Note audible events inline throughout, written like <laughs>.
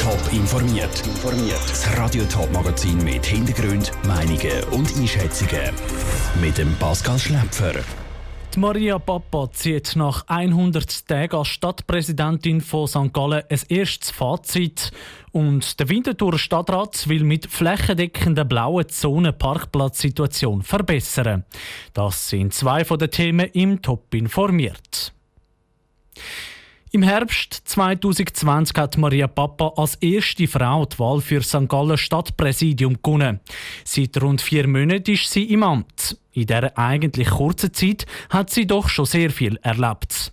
Top informiert. Das Radio Top Magazin mit Hintergrund, Meinungen und Einschätzungen mit dem Pascal Schläpfer. Die Maria Papa zieht nach 100 Tagen als Stadtpräsidentin von St. Gallen ein erstes Fazit. Und der Winterthur Stadtrat will mit flächendeckender blauen Zone Parkplatzsituation verbessern. Das sind zwei von den Themen im Top informiert. Im Herbst 2020 hat Maria Papa als erste Frau die Wahl für St. Gallen Stadtpräsidium gewonnen. Seit rund vier Monaten ist sie im Amt. In dieser eigentlich kurzen Zeit hat sie doch schon sehr viel erlebt.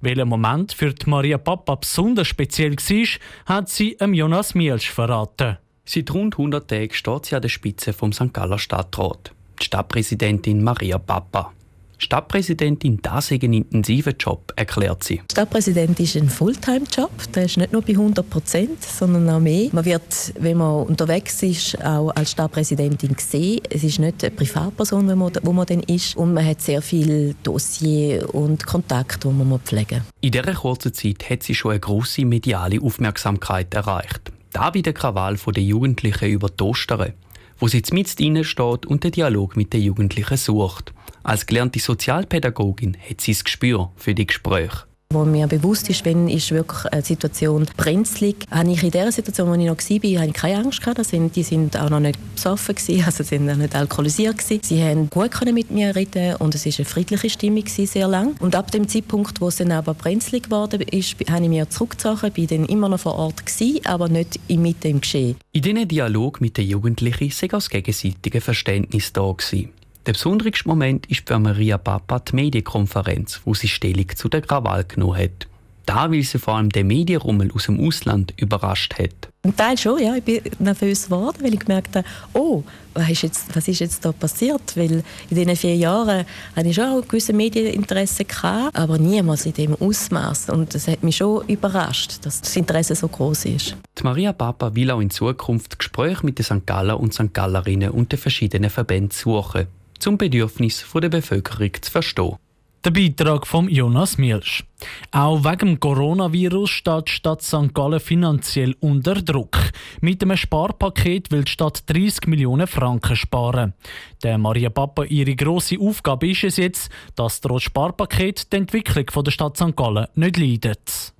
Welcher Moment für die Maria Papa besonders speziell war, hat sie Jonas Mielsch verraten. Seit rund 100 Tagen steht sie an der Spitze vom St. Galler Stadtrat. Die Stadtpräsidentin Maria Papa. Stadtpräsidentin, das ist ein intensiver Job, erklärt sie. Stadtpräsident ist ein Fulltime-Job. Der ist nicht nur bei 100 Prozent, sondern auch mehr. Man wird, wenn man unterwegs ist, auch als Stadtpräsidentin gesehen. Es ist nicht eine Privatperson, wo man, wo man dann ist. Und man hat sehr viel Dossier und Kontakt, die man pflegen muss. In dieser kurzen Zeit hat sie schon eine grosse mediale Aufmerksamkeit erreicht. Da wie der Krawall der Jugendlichen über die Ostern, wo sie mitten steht und den Dialog mit den Jugendlichen sucht. Als gelernte Sozialpädagogin hat sie das Gespür für die Gespräche. Wo mir bewusst ist, wenn ist wirklich eine Situation brenzlig, habe ich in der Situation, wo ich noch war, habe ich keine Angst gehabt. Also, die sind auch noch nicht besoffen gewesen, <laughs> also sie sind auch nicht alkoholisiert gewesen. Sie haben gut mit mir reden und es ist eine friedliche Stimmung sehr lang. Und ab dem Zeitpunkt, wo es dann aber brenzlig geworden ist, habe ich mich zurückgezogen, bin dann immer noch vor Ort gewesen, aber nicht in Mitte im Geschehen. In diesem Dialog mit den Jugendlichen sei das gegenseitige Verständnis da gewesen. Der besonderste Moment ist für Maria Papa die Medienkonferenz, wo sie Stellung zu der Krawall genommen hat. Da, weil sie vor allem den Medienrummel aus dem Ausland überrascht hat. Ein Teil schon, ja. Ich bin nervös geworden, weil ich gemerkt habe, oh, was ist jetzt, was ist jetzt da passiert? Weil in diesen vier Jahren hatte ich schon ein gewisses Medieninteresse, gehabt, aber niemals in dem Ausmaß. Und das hat mich schon überrascht, dass das Interesse so groß ist. Die Maria Papa will auch in Zukunft Gespräche mit den St. Galler und St. Gallerinnen und den verschiedenen Verbänden suchen zum Bedürfnis der Bevölkerung zu verstehen. Der Beitrag von Jonas Milsch. Auch wegen dem Coronavirus steht die Stadt St. Gallen finanziell unter Druck. Mit einem Sparpaket will die Stadt 30 Millionen Franken sparen. Der Maria Papa ihre grosse Aufgabe ist es jetzt, dass trotz Sparpaket die Entwicklung der Stadt St. Gallen nicht leidet.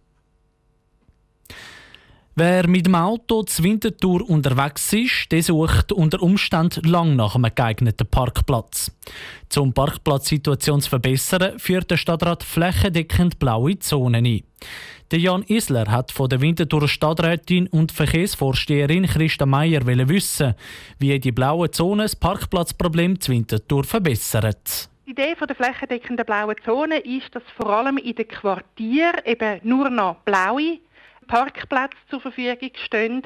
Wer mit dem Auto zur Wintertour unterwegs ist, der sucht unter Umständen lang nach einem geeigneten Parkplatz. Zum Parkplatzsituation zu verbessern, führt der Stadtrat flächendeckend blaue Zonen ein. Der Jan Isler hat von der Winterthur Stadträtin und Verkehrsvorsteherin Christa Meier wissen, wie die blauen Zonen das Parkplatzproblem zur Winterthur verbessern. Die Idee der flächendeckenden blauen Zone ist, dass vor allem in den Quartieren eben nur noch blaue Parkplätze zur Verfügung stehen.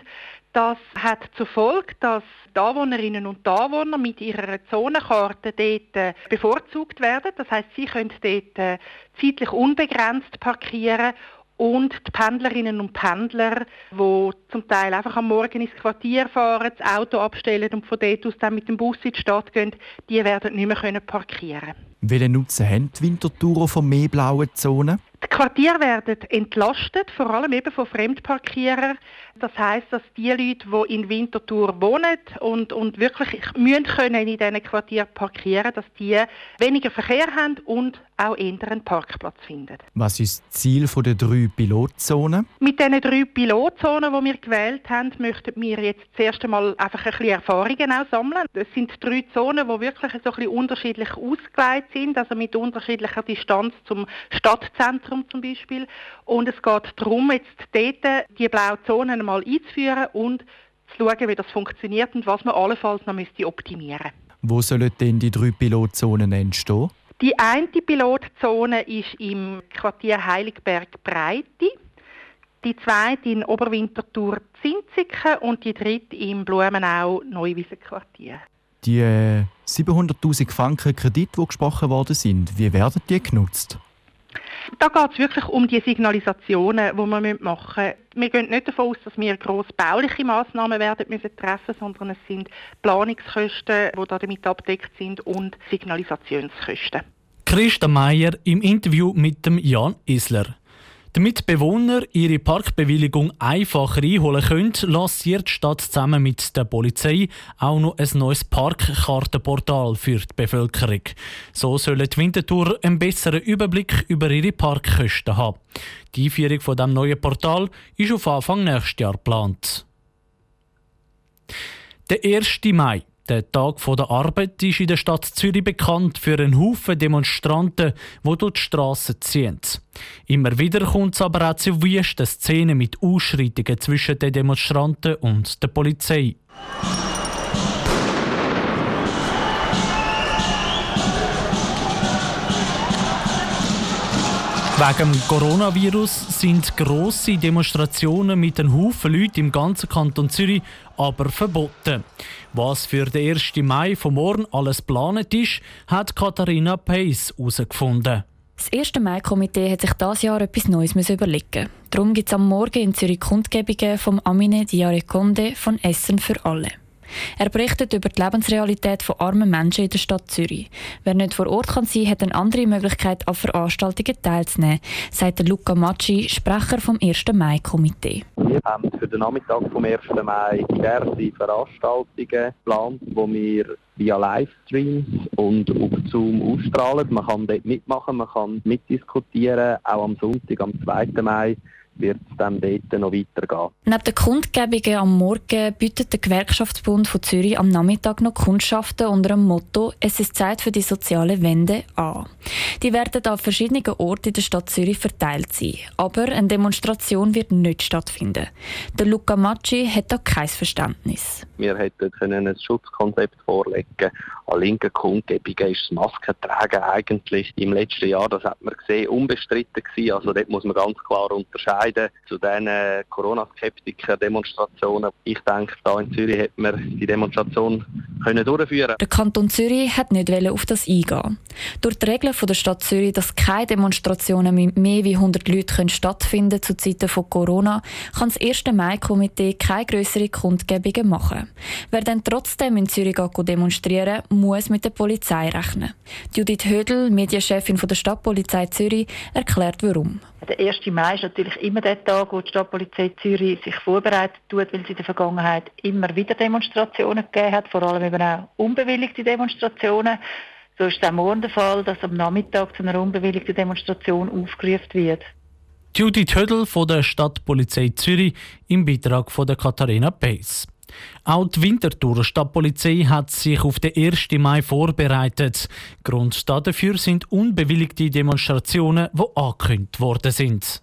Das hat zur Folge, dass die Anwohnerinnen und Anwohner mit ihrer Zonenkarte dort äh, bevorzugt werden. Das heißt, sie können dort äh, zeitlich unbegrenzt parkieren und die Pendlerinnen und Pendler, die zum Teil einfach am Morgen ins Quartier fahren, das Auto abstellen und von dort aus dann mit dem Bus in die Stadt gehen, die werden nicht mehr parkieren können. Welchen Nutzen haben die Wintertourer von mehr blauen Zonen? Die Quartiere werden entlastet, vor allem eben von Fremdparkierern. Das heißt, dass die Leute, die in Winterthur wohnen und, und wirklich müssen können in diesen Quartieren parkieren, dass die weniger Verkehr haben und auch eher einen Parkplatz finden. Was ist das Ziel der drei Pilotzonen? Mit diesen drei Pilotzonen, die wir gewählt haben, möchten wir jetzt zuerst einmal einfach ein bisschen Erfahrungen auch sammeln. Es sind drei Zonen, die wirklich so ein bisschen unterschiedlich ausgelegt sind, also mit unterschiedlicher Distanz zum Stadtzentrum Zentrum zum Beispiel. Und es geht darum, jetzt dort die blauen Zonen einmal einzuführen und zu schauen, wie das funktioniert und was man allenfalls noch müsste optimieren Wo sollen denn die drei Pilotzonen entstehen? Die eine Pilotzone ist im Quartier Heiligberg-Breite, die zweite in Oberwinterthur Zinziken und die dritte im Blumenau-Neuwiesen-Quartier. Die äh, 700'000 Franken Kredit, die gesprochen worden sind, wie werden die genutzt? Da geht es wirklich um die Signalisationen, die wir machen müssen. Wir gehen nicht davon aus, dass wir grosse bauliche Massnahmen werden müssen treffen sondern es sind Planungskosten, die damit abdeckt sind und Signalisationskosten. Christa Meier im Interview mit dem Jan Isler. Damit Bewohner ihre Parkbewilligung einfacher einholen können, lanciert die Stadt zusammen mit der Polizei auch noch ein neues Parkkartenportal für die Bevölkerung. So sollen die Wintertour einen besseren Überblick über ihre Parkkosten haben. Die Einführung von dem neuen Portal ist auf Anfang nächstes Jahr geplant. Der 1. Mai der Tag der Arbeit ist in der Stadt Zürich bekannt für einen Haufen Demonstranten, die durch die Strassen ziehen. Immer wieder kommt es aber auch zu wüsten Szenen mit Ausschreitungen zwischen den Demonstranten und der Polizei. Wegen dem Coronavirus sind grosse Demonstrationen mit einem Haufen Leuten im ganzen Kanton Zürich aber verboten. Was für den 1. Mai von morgen alles geplant ist, hat Katharina Pace herausgefunden. Das 1. Mai-Komitee hat sich dieses Jahr etwas Neues überlegen Darum gibt es am Morgen in Zürich Kundgebungen vom Amine Diare Conde von Essen für alle. Er berichtet über die Lebensrealität von armen Menschen in der Stadt Zürich. Wer nicht vor Ort kann sein, hat eine andere Möglichkeit, an Veranstaltungen teilzunehmen, sagt Luca Macci, Sprecher vom 1. Mai-Komitee. Wir haben für den Nachmittag vom 1. Mai diverse Veranstaltungen geplant, wo wir via Livestreams und auf Zoom ausstrahlen. Man kann dort mitmachen, man kann mitdiskutieren. Auch am Sonntag, am 2. Mai, wird es dann dort noch weitergehen. Neben den Kundgebungen am Morgen bietet der Gewerkschaftsbund von Zürich am Nachmittag noch Kundschaften unter dem Motto «Es ist Zeit für die soziale Wende» an. Die werden an verschiedenen Orten in der Stadt Zürich verteilt sein. Aber eine Demonstration wird nicht stattfinden. Der Luca Macci hat da kein Verständnis. Wir hätten ein Schutzkonzept vorlegen An linken Kundgebungen ist das Maskentragen eigentlich im letzten Jahr, das hat man gesehen, unbestritten gewesen. Also dort muss man ganz klar unterscheiden zu den Corona-Skeptiker-Demonstrationen. Ich denke, da in Zürich hätte man die Demonstration können durchführen Der Kanton Zürich hat nicht auf das eingehen. Durch die Regeln der Stadt Zürich, dass keine Demonstrationen mit mehr als 100 Leuten stattfinden zu Zeiten von Corona, kann das 1. Mai-Komitee keine grösseren Kundgebungen machen. Wer dann trotzdem in Zürich demonstrieren muss mit der Polizei rechnen. Judith Hödel, Medienchefin der Stadtpolizei Zürich, erklärt warum. Der 1. Mai ist natürlich immer der Tag, wo die Stadtpolizei Zürich sich vorbereitet tut, weil es in der Vergangenheit immer wieder Demonstrationen gegeben hat, vor allem eben auch unbewilligte Demonstrationen. So ist es auch morgen der Fall, dass am Nachmittag zu einer unbewilligten Demonstration aufgerufen wird. Judith Hödel von der Stadtpolizei Zürich im Beitrag von der Katharina Pace. Auch die Winterthur Stadtpolizei hat sich auf den 1. Mai vorbereitet. Grund dafür sind unbewilligte Demonstrationen, die angekündigt worden sind.